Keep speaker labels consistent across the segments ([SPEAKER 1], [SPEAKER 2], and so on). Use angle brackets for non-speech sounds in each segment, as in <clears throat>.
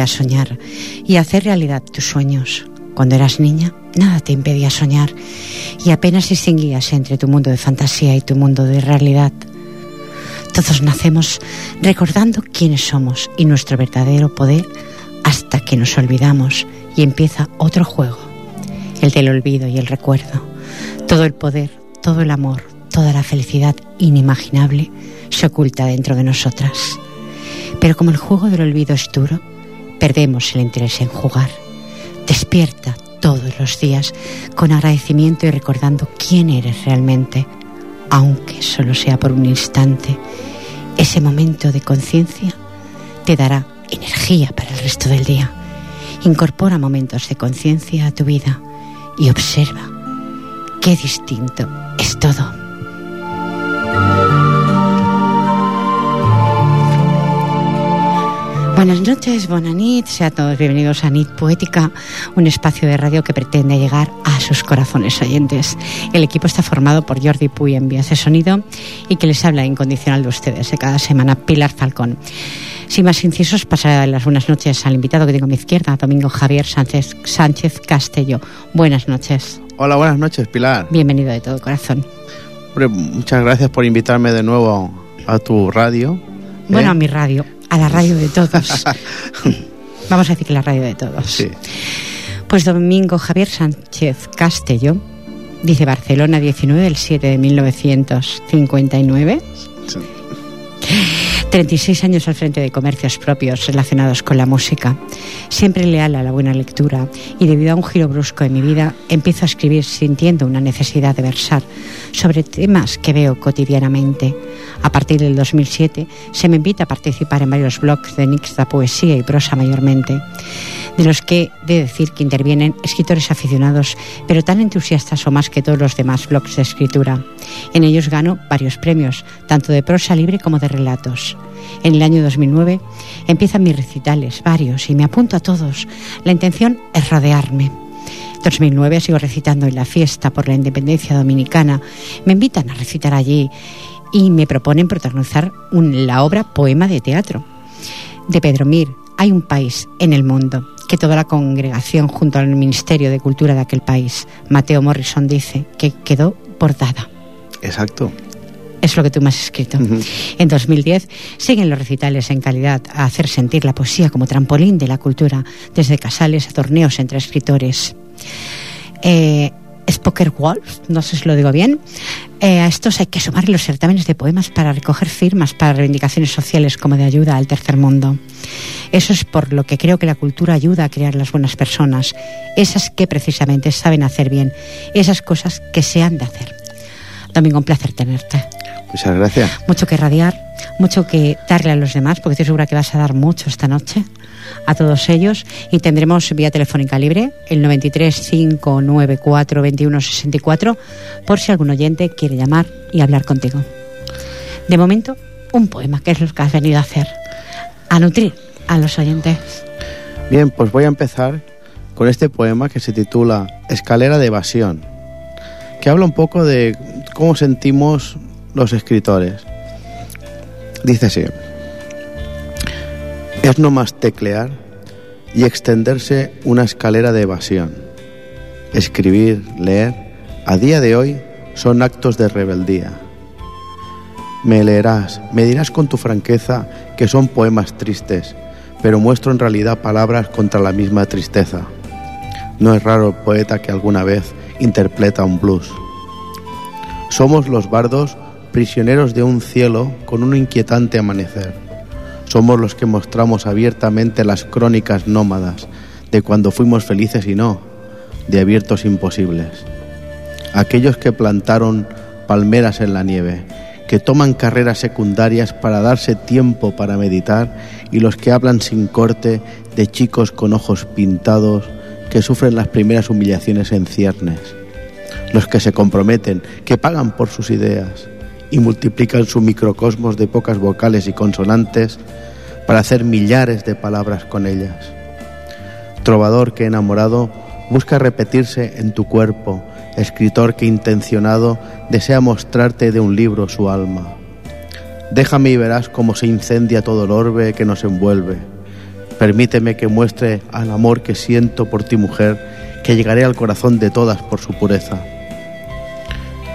[SPEAKER 1] A soñar y hacer realidad tus sueños. Cuando eras niña, nada te impedía soñar y apenas distinguías entre tu mundo de fantasía y tu mundo de realidad. Todos nacemos recordando quiénes somos y nuestro verdadero poder hasta que nos olvidamos y empieza otro juego, el del olvido y el recuerdo. Todo el poder, todo el amor, toda la felicidad inimaginable se oculta dentro de nosotras. Pero como el juego del olvido es duro, perdemos el interés en jugar. Despierta todos los días con agradecimiento y recordando quién eres realmente, aunque solo sea por un instante. Ese momento de conciencia te dará energía para el resto del día. Incorpora momentos de conciencia a tu vida y observa qué distinto es todo. Buenas noches, Bonanit, sean todos bienvenidos a NIT Poética, un espacio de radio que pretende llegar a sus corazones oyentes. El equipo está formado por Jordi Puy en vías de sonido y que les habla incondicional de ustedes de cada semana, Pilar Falcón. Sin más incisos, pasaré las buenas noches al invitado que tengo a mi izquierda, Domingo Javier Sánchez, Sánchez Castello. Buenas noches.
[SPEAKER 2] Hola, buenas noches, Pilar.
[SPEAKER 1] Bienvenido de todo corazón.
[SPEAKER 2] muchas gracias por invitarme de nuevo a tu radio.
[SPEAKER 1] Bueno, ¿eh? a mi radio a la radio de todos. <laughs> Vamos a decir que la radio de todos.
[SPEAKER 2] Sí.
[SPEAKER 1] Pues Domingo Javier Sánchez Castello dice Barcelona 19 del 7 de 1959. Sí. 36 años al frente de comercios propios relacionados con la música. Siempre leal a la buena lectura y debido a un giro brusco en mi vida, empiezo a escribir sintiendo una necesidad de versar sobre temas que veo cotidianamente. A partir del 2007 se me invita a participar en varios blogs de mixta poesía y prosa mayormente, de los que de decir que intervienen escritores aficionados, pero tan entusiastas o más que todos los demás blogs de escritura. En ellos gano varios premios, tanto de prosa libre como de relatos. En el año 2009 empiezan mis recitales, varios, y me apunto a todos. La intención es rodearme. 2009 sigo recitando en la fiesta por la independencia dominicana. Me invitan a recitar allí y me proponen protagonizar la obra Poema de Teatro de Pedro Mir. Hay un país en el mundo que toda la congregación junto al Ministerio de Cultura de aquel país, Mateo Morrison, dice que quedó bordada.
[SPEAKER 2] Exacto
[SPEAKER 1] es lo que tú me has escrito. En 2010 siguen los recitales en calidad a hacer sentir la poesía como trampolín de la cultura, desde casales a torneos entre escritores. Eh, Spoker Wolf, no sé si lo digo bien. Eh, a estos hay que sumar los certámenes de poemas para recoger firmas para reivindicaciones sociales como de ayuda al tercer mundo. Eso es por lo que creo que la cultura ayuda a crear las buenas personas, esas que precisamente saben hacer bien, esas cosas que se han de hacer. Domingo, un placer tenerte.
[SPEAKER 2] Muchas gracias.
[SPEAKER 1] Mucho que radiar, mucho que darle a los demás, porque estoy segura que vas a dar mucho esta noche a todos ellos y tendremos vía telefónica libre el 93 594 2164 por si algún oyente quiere llamar y hablar contigo. De momento, un poema, que es lo que has venido a hacer, a nutrir a los oyentes.
[SPEAKER 2] Bien, pues voy a empezar con este poema que se titula Escalera de evasión, que habla un poco de cómo sentimos los escritores. Dice así, es no más teclear y extenderse una escalera de evasión. Escribir, leer, a día de hoy son actos de rebeldía. Me leerás, me dirás con tu franqueza que son poemas tristes, pero muestro en realidad palabras contra la misma tristeza. No es raro poeta que alguna vez interpreta un blues. Somos los bardos prisioneros de un cielo con un inquietante amanecer. Somos los que mostramos abiertamente las crónicas nómadas de cuando fuimos felices y no, de abiertos imposibles. Aquellos que plantaron palmeras en la nieve, que toman carreras secundarias para darse tiempo para meditar y los que hablan sin corte de chicos con ojos pintados que sufren las primeras humillaciones en ciernes, los que se comprometen, que pagan por sus ideas y multiplican su microcosmos de pocas vocales y consonantes para hacer millares de palabras con ellas. Trovador que enamorado busca repetirse en tu cuerpo, escritor que intencionado desea mostrarte de un libro su alma. Déjame y verás cómo se incendia todo el orbe que nos envuelve. Permíteme que muestre al amor que siento por ti mujer, que llegaré al corazón de todas por su pureza.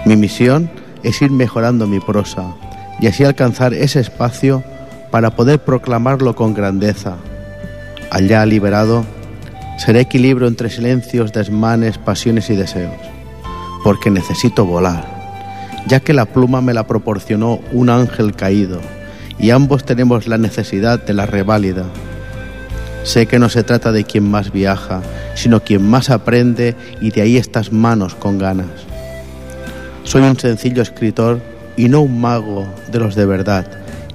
[SPEAKER 2] Mi misión es ir mejorando mi prosa y así alcanzar ese espacio para poder proclamarlo con grandeza. Allá liberado, seré equilibrio entre silencios, desmanes, pasiones y deseos, porque necesito volar, ya que la pluma me la proporcionó un ángel caído, y ambos tenemos la necesidad de la reválida. Sé que no se trata de quien más viaja, sino quien más aprende y de ahí estas manos con ganas. Soy un sencillo escritor y no un mago de los de verdad,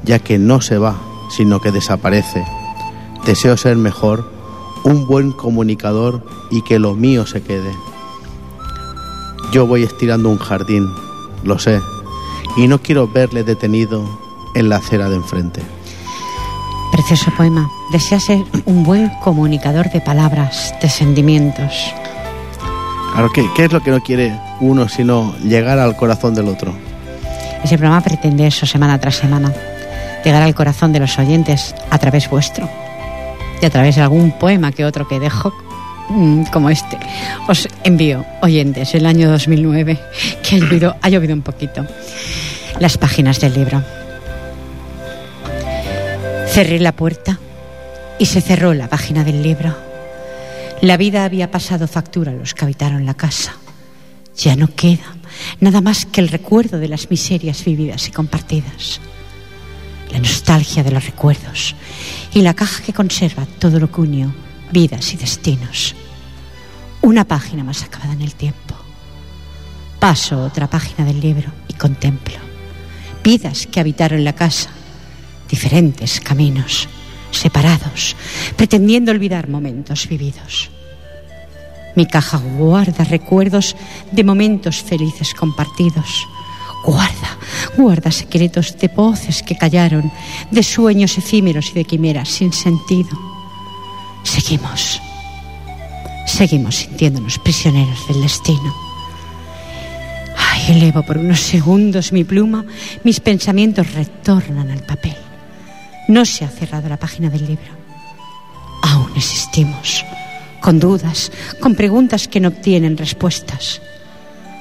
[SPEAKER 2] ya que no se va, sino que desaparece. Deseo ser mejor, un buen comunicador y que lo mío se quede. Yo voy estirando un jardín, lo sé, y no quiero verle detenido en la acera de enfrente.
[SPEAKER 1] Precioso poema. Desea ser un buen comunicador de palabras, de sentimientos.
[SPEAKER 2] Claro, ¿qué, ¿qué es lo que no quiere uno sino llegar al corazón del otro?
[SPEAKER 1] Ese programa pretende eso semana tras semana, llegar al corazón de los oyentes a través vuestro y a través de algún poema que otro que dejo mm, como este. Os envío, oyentes, el año 2009, que ha llovido, ha llovido un poquito, las páginas del libro. Cerré la puerta y se cerró la página del libro. La vida había pasado factura a los que habitaron la casa. Ya no queda nada más que el recuerdo de las miserias vividas y compartidas. La nostalgia de los recuerdos y la caja que conserva todo lo que vidas y destinos. Una página más acabada en el tiempo. Paso otra página del libro y contemplo vidas que habitaron la casa, diferentes caminos, separados, pretendiendo olvidar momentos vividos. Mi caja guarda recuerdos de momentos felices compartidos. Guarda, guarda secretos de voces que callaron, de sueños efímeros y de quimeras sin sentido. Seguimos, seguimos sintiéndonos prisioneros del destino. Ay, elevo por unos segundos mi pluma, mis pensamientos retornan al papel. No se ha cerrado la página del libro. Aún existimos, con dudas, con preguntas que no obtienen respuestas.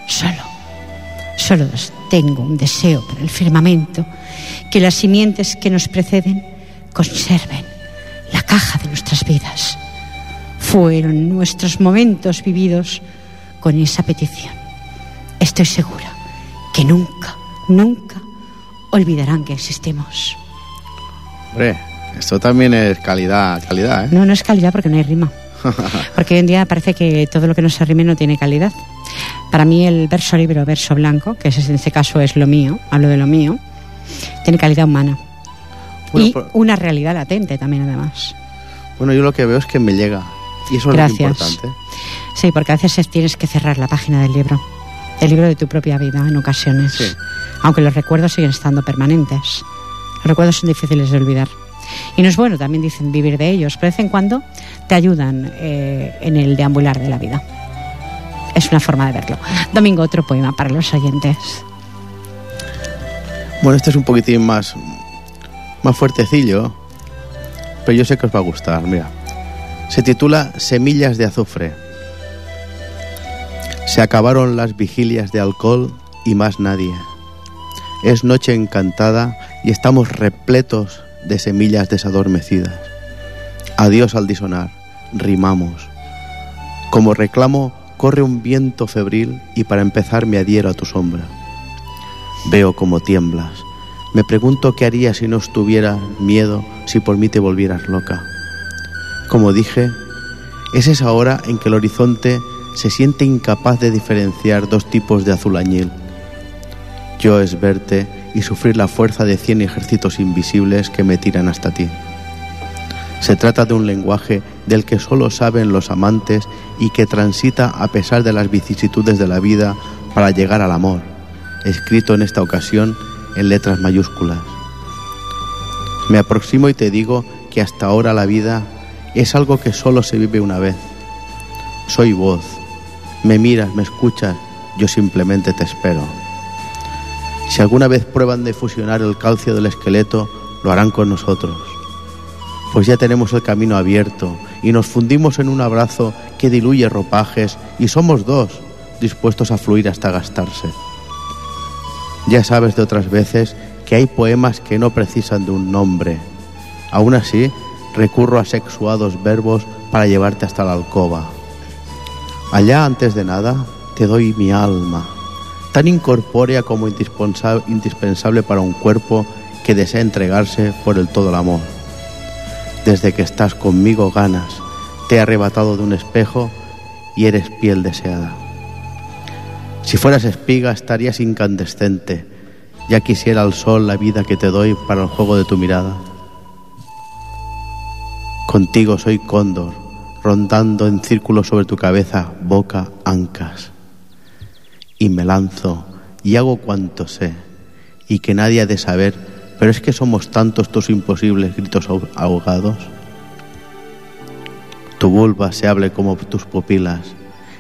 [SPEAKER 1] Solo, solo tengo un deseo para el firmamento, que las simientes que nos preceden conserven la caja de nuestras vidas. Fueron nuestros momentos vividos con esa petición. Estoy segura que nunca, nunca olvidarán que existimos.
[SPEAKER 2] Hombre, esto también es calidad, calidad, ¿eh?
[SPEAKER 1] No, no es calidad porque no hay rima. <laughs> Porque hoy en día parece que todo lo que no se rime no tiene calidad. Para mí el verso libre o verso blanco, que en este caso es lo mío, hablo de lo mío, tiene calidad humana.
[SPEAKER 2] Bueno,
[SPEAKER 1] y
[SPEAKER 2] por-
[SPEAKER 1] una realidad latente también además.
[SPEAKER 2] Bueno, yo lo que veo es que me llega. Y eso
[SPEAKER 1] Gracias.
[SPEAKER 2] es lo importante.
[SPEAKER 1] Sí, porque a veces tienes que cerrar la página del libro, del libro de tu propia vida en ocasiones.
[SPEAKER 2] Sí.
[SPEAKER 1] Aunque los recuerdos siguen estando permanentes. Los recuerdos son difíciles de olvidar. Y no es bueno, también dicen, vivir de ellos, pero de vez en cuando te ayudan eh, en el deambular de la vida. Es una forma de verlo. Domingo, otro poema para los oyentes.
[SPEAKER 2] Bueno, este es un poquitín más, más fuertecillo, pero yo sé que os va a gustar. Mira, se titula Semillas de azufre. Se acabaron las vigilias de alcohol y más nadie. Es noche encantada y estamos repletos de semillas desadormecidas. Adiós al disonar, rimamos. Como reclamo, corre un viento febril y para empezar me adhiero a tu sombra. Veo cómo tiemblas. Me pregunto qué haría si no estuviera miedo, si por mí te volvieras loca. Como dije, es esa hora en que el horizonte se siente incapaz de diferenciar dos tipos de azul añil. Yo es verte y sufrir la fuerza de cien ejércitos invisibles que me tiran hasta ti. Se trata de un lenguaje del que solo saben los amantes y que transita a pesar de las vicisitudes de la vida para llegar al amor, escrito en esta ocasión en letras mayúsculas. Me aproximo y te digo que hasta ahora la vida es algo que solo se vive una vez. Soy voz. Me miras, me escuchas, yo simplemente te espero. Si alguna vez prueban de fusionar el calcio del esqueleto, lo harán con nosotros. Pues ya tenemos el camino abierto y nos fundimos en un abrazo que diluye ropajes y somos dos, dispuestos a fluir hasta gastarse. Ya sabes de otras veces que hay poemas que no precisan de un nombre. Aún así, recurro a sexuados verbos para llevarte hasta la alcoba. Allá, antes de nada, te doy mi alma, tan incorpórea como indispensable para un cuerpo que desea entregarse por el todo el amor. Desde que estás conmigo ganas, te he arrebatado de un espejo y eres piel deseada. Si fueras espiga estarías incandescente, ya quisiera el sol la vida que te doy para el juego de tu mirada. Contigo soy cóndor, rondando en círculo sobre tu cabeza, boca, ancas. Y me lanzo y hago cuanto sé, y que nadie ha de saber, pero es que somos tantos tus imposibles gritos ahogados. Tu vulva se abre como tus pupilas,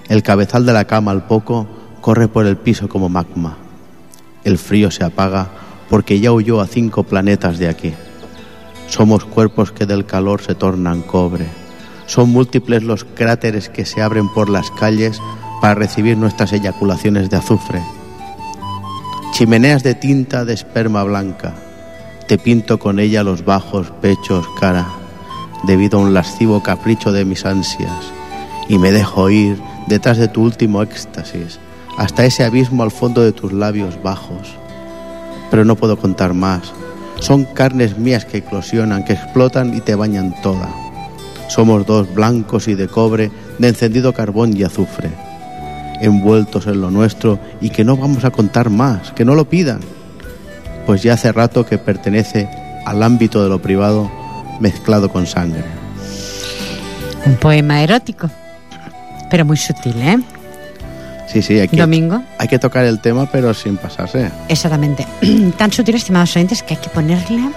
[SPEAKER 2] el cabezal de la cama al poco corre por el piso como magma el frío se apaga porque ya huyó a cinco planetas de aquí. Somos cuerpos que del calor se tornan cobre. Son múltiples los cráteres que se abren por las calles para recibir nuestras eyaculaciones de azufre. Chimeneas de tinta de esperma blanca. Te pinto con ella los bajos pechos, cara, debido a un lascivo capricho de mis ansias, y me dejo ir detrás de tu último éxtasis hasta ese abismo al fondo de tus labios bajos. Pero no puedo contar más. Son carnes mías que eclosionan, que explotan y te bañan toda. Somos dos blancos y de cobre, de encendido carbón y azufre, envueltos en lo nuestro y que no vamos a contar más, que no lo pidan, pues ya hace rato que pertenece al ámbito de lo privado mezclado con sangre.
[SPEAKER 1] Un poema erótico, pero muy sutil, ¿eh?
[SPEAKER 2] Sí, sí, hay que,
[SPEAKER 1] Domingo.
[SPEAKER 2] hay que tocar el tema, pero sin pasarse.
[SPEAKER 1] Exactamente. <clears throat> Tan sutil, estimados oyentes, que hay que ponerle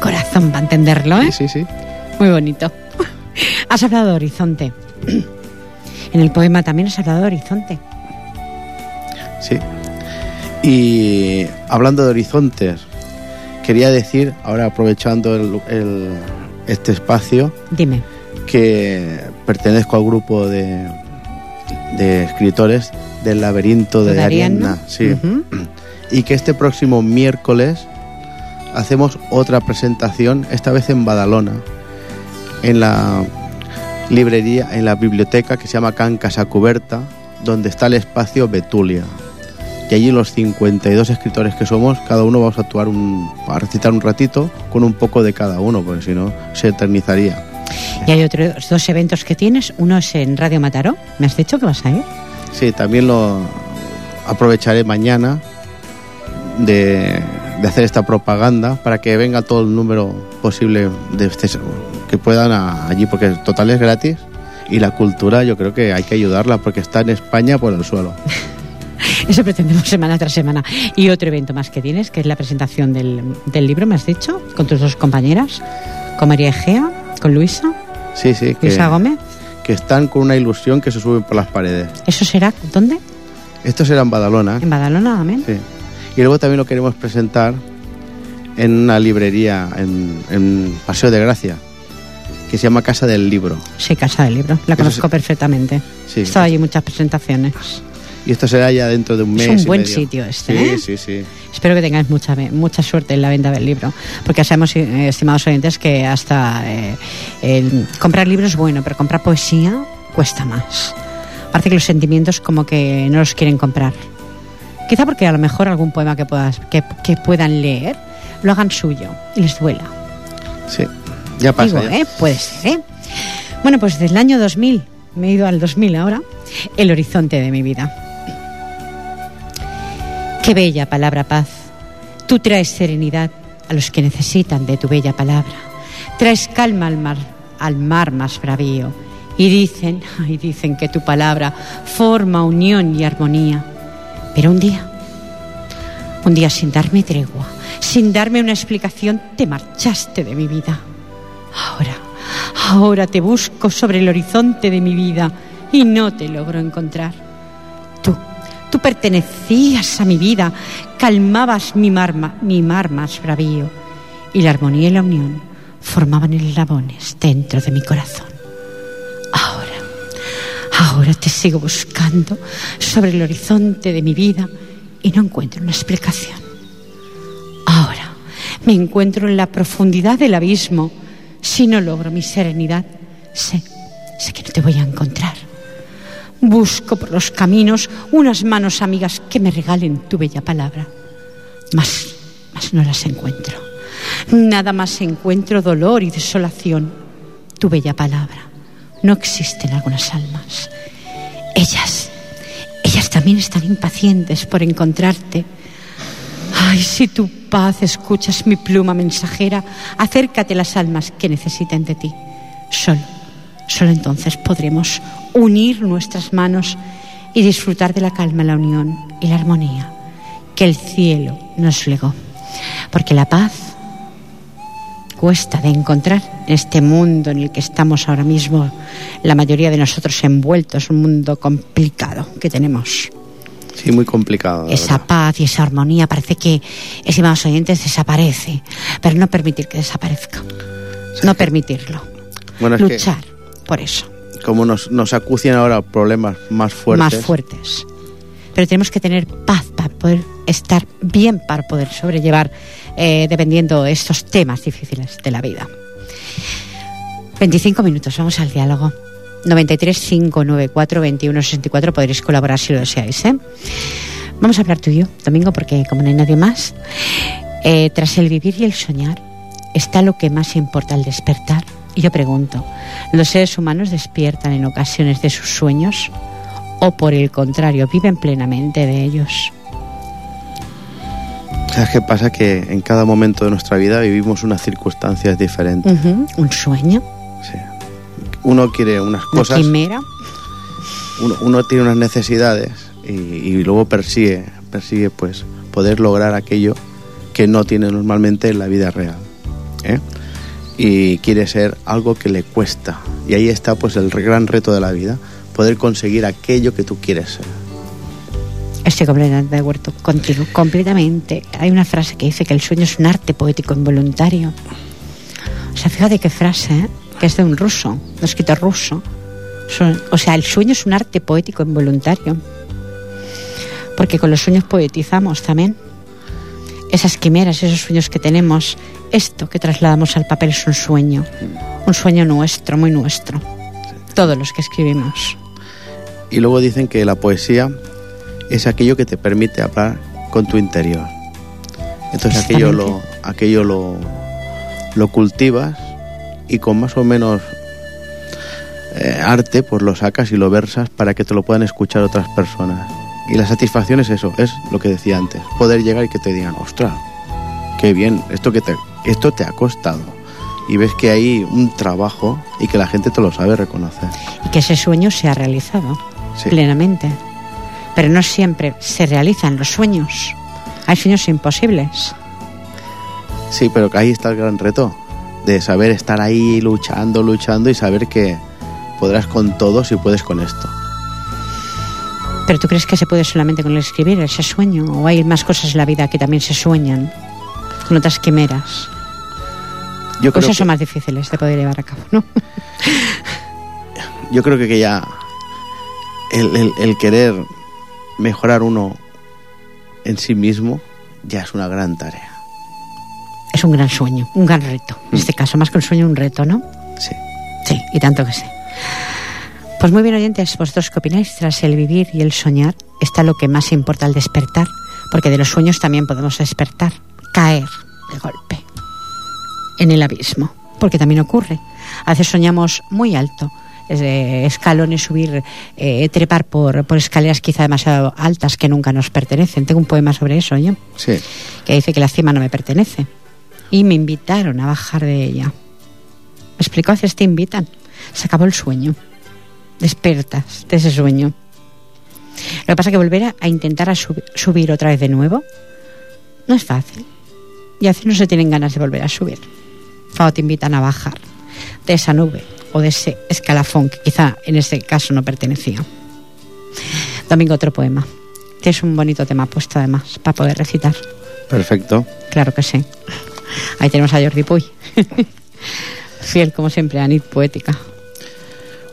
[SPEAKER 1] corazón para entenderlo, ¿eh?
[SPEAKER 2] Sí, sí, sí.
[SPEAKER 1] Muy bonito. <laughs> Has hablado de horizonte. <clears throat> En el poema también has hablado de horizonte.
[SPEAKER 2] Sí. Y hablando de horizontes, quería decir, ahora aprovechando el, el- este espacio,
[SPEAKER 1] Dime.
[SPEAKER 2] que pertenezco al grupo de, de escritores del laberinto de,
[SPEAKER 1] ¿De
[SPEAKER 2] Ariadna. Sí. Y que este próximo miércoles hacemos otra presentación, esta vez en Badalona, en la librería, en la biblioteca que se llama Can Casa Cuberta, donde está el espacio Betulia. Y allí los 52 escritores que somos, cada uno vamos a actuar un, a recitar un ratito con un poco de cada uno, porque si no se eternizaría.
[SPEAKER 1] Y hay otros dos eventos que tienes. Uno es en Radio Mataró. ¿Me has dicho que vas a ir?
[SPEAKER 2] Sí, también lo aprovecharé mañana de, de hacer esta propaganda para que venga todo el número posible de este- que puedan a- allí, porque el total es gratis y la cultura yo creo que hay que ayudarla porque está en España por el suelo. <laughs>
[SPEAKER 1] Eso pretendemos semana tras semana. Y otro evento más que tienes, que es la presentación del, del libro, me has dicho, con tus dos compañeras, con María Egea, con Luisa,
[SPEAKER 2] Sí, sí, que,
[SPEAKER 1] Luisa Gómez.
[SPEAKER 2] que están con una ilusión que se suben por las paredes.
[SPEAKER 1] ¿Eso será dónde?
[SPEAKER 2] Esto será en Badalona.
[SPEAKER 1] En Badalona, amén.
[SPEAKER 2] Sí. Y luego también lo queremos presentar en una librería en, en Paseo de Gracia, que se llama Casa del Libro.
[SPEAKER 1] Sí, Casa del Libro. La
[SPEAKER 2] Eso
[SPEAKER 1] conozco perfectamente.
[SPEAKER 2] Sí.
[SPEAKER 1] He estado allí muchas presentaciones.
[SPEAKER 2] Y esto será ya dentro de un mes.
[SPEAKER 1] Es un
[SPEAKER 2] y
[SPEAKER 1] buen
[SPEAKER 2] medio.
[SPEAKER 1] sitio este,
[SPEAKER 2] Sí,
[SPEAKER 1] ¿eh?
[SPEAKER 2] sí, sí.
[SPEAKER 1] Espero que tengáis mucha, mucha suerte en la venta del libro, porque sabemos, eh, estimados oyentes, que hasta eh, el comprar libros es bueno, pero comprar poesía cuesta más. Parece que los sentimientos como que no los quieren comprar. Quizá porque a lo mejor algún poema que, puedas, que, que puedan leer lo hagan suyo y les duela.
[SPEAKER 2] Sí, ya pasa.
[SPEAKER 1] Digo,
[SPEAKER 2] ya.
[SPEAKER 1] ¿eh? Puede ser, ¿eh? Bueno, pues desde el año 2000, me he ido al 2000 ahora, el horizonte de mi vida. Qué bella palabra paz. Tú traes serenidad a los que necesitan de tu bella palabra. Traes calma al mar, al mar más bravío. Y dicen, <laughs> ay, dicen que tu palabra forma unión y armonía. Pero un día, un día sin darme tregua, sin darme una explicación, te marchaste de mi vida. Ahora, ahora te busco sobre el horizonte de mi vida y no te logro encontrar. Tú, tú pertenecías a mi vida, calmabas mi mar, mi mar más bravío y la armonía y la unión formaban eslabones dentro de mi corazón. Ahora, ahora te sigo buscando sobre el horizonte de mi vida y no encuentro una explicación. Ahora me encuentro en la profundidad del abismo. Si no logro mi serenidad, sé, sé que no te voy a encontrar. Busco por los caminos unas manos amigas que me regalen tu bella palabra, mas, mas no las encuentro. Nada más encuentro dolor y desolación. Tu bella palabra no existe en algunas almas. Ellas, ellas también están impacientes por encontrarte. Ay, si tu paz escuchas mi pluma mensajera, acércate las almas que necesiten de ti. Solo, solo entonces podremos unir nuestras manos y disfrutar de la calma, la unión y la armonía que el cielo nos legó. Porque la paz cuesta de encontrar en este mundo en el que estamos ahora mismo, la mayoría de nosotros envueltos, un mundo complicado que tenemos.
[SPEAKER 2] Sí, muy complicado.
[SPEAKER 1] Esa paz y esa armonía parece que, estimados oyentes, desaparece, pero no permitir que desaparezca. no permitirlo. Luchar por eso.
[SPEAKER 2] Como nos, nos acucian ahora problemas más fuertes.
[SPEAKER 1] Más fuertes. Pero tenemos que tener paz para poder estar bien, para poder sobrellevar eh, dependiendo estos temas difíciles de la vida. 25 minutos, vamos al diálogo. 93 594 21 64 podréis colaborar si lo deseáis. ¿eh? Vamos a hablar tú y yo, Domingo, porque como no hay nadie más, eh, tras el vivir y el soñar está lo que más importa al despertar. Y yo pregunto, ¿los seres humanos despiertan en ocasiones de sus sueños o por el contrario viven plenamente de ellos?
[SPEAKER 2] ¿Sabes qué pasa? Que en cada momento de nuestra vida vivimos unas circunstancias diferentes.
[SPEAKER 1] Un sueño.
[SPEAKER 2] Uno quiere unas cosas.
[SPEAKER 1] Una quimera.
[SPEAKER 2] Uno, tiene unas necesidades y, luego persigue, persigue pues poder lograr aquello que no tiene normalmente en la vida real. ¿eh? Y quiere ser algo que le cuesta. Y ahí está pues el gran reto de la vida, poder conseguir aquello que tú quieres ser.
[SPEAKER 1] Estoy completamente de acuerdo contigo, completamente. Hay una frase que dice que el sueño es un arte poético involuntario. O sea, fíjate qué frase, ¿eh? Que es de un ruso, un escritor ruso. O sea, el sueño es un arte poético involuntario. Porque con los sueños poetizamos también. Esas quimeras, esos sueños que tenemos, esto que trasladamos al papel es un sueño. Un sueño nuestro, muy nuestro. Todos los que escribimos.
[SPEAKER 2] Y luego dicen que la poesía es aquello que te permite hablar con tu interior. Entonces aquello lo, aquello lo, lo cultivas y con más o menos eh, arte pues lo sacas y lo versas para que te lo puedan escuchar otras personas. Y la satisfacción es eso, es lo que decía antes, poder llegar y que te digan, ostras, qué bien, esto, que te, esto te ha costado. Y ves que hay un trabajo y que la gente te lo sabe reconocer.
[SPEAKER 1] Y que ese sueño se ha realizado plenamente pero no siempre se realizan los sueños. Hay sueños imposibles.
[SPEAKER 2] Sí, pero ahí está el gran reto, de saber estar ahí luchando, luchando y saber que podrás con todo si puedes con esto.
[SPEAKER 1] ¿Pero tú crees que se puede solamente con el escribir ese sueño? ¿O hay más cosas en la vida que también se sueñan con otras quimeras? Yo creo son más difíciles de poder llevar a cabo, ¿no? <laughs>
[SPEAKER 2] Yo creo que ya el, el querer mejorar uno en sí mismo ya es una gran tarea.
[SPEAKER 1] Es un gran sueño, un gran reto. En este caso, más que un sueño, un reto, ¿no?
[SPEAKER 2] Sí.
[SPEAKER 1] Sí, y tanto que sí. Pues muy bien, oyentes, vosotros qué opináis, tras el vivir y el soñar, está lo que más importa al despertar, porque de los sueños también podemos despertar, caer de golpe en el abismo, porque también ocurre. A veces soñamos muy alto, escalones, subir, eh, trepar por, por escaleras quizá demasiado altas que nunca nos pertenecen. Tengo un poema sobre eso yo,
[SPEAKER 2] Sí.
[SPEAKER 1] que dice que la cima no me pertenece. Y me invitaron a bajar de ella. Me explicó, a veces te invitan. Se acabó el sueño. Despertas de ese sueño. Lo que pasa es que volver a, a intentar a sub- subir otra vez de nuevo no es fácil. Y a veces no se tienen ganas de volver a subir. Cuando te invitan a bajar de esa nube o de ese escalafón que quizá en ese caso no pertenecía. Domingo, otro poema. Tienes un bonito tema puesto además para poder recitar.
[SPEAKER 2] Perfecto.
[SPEAKER 1] Claro que sí. Ahí tenemos a Jordi Puy. <laughs> Fiel como siempre a Nit Poética.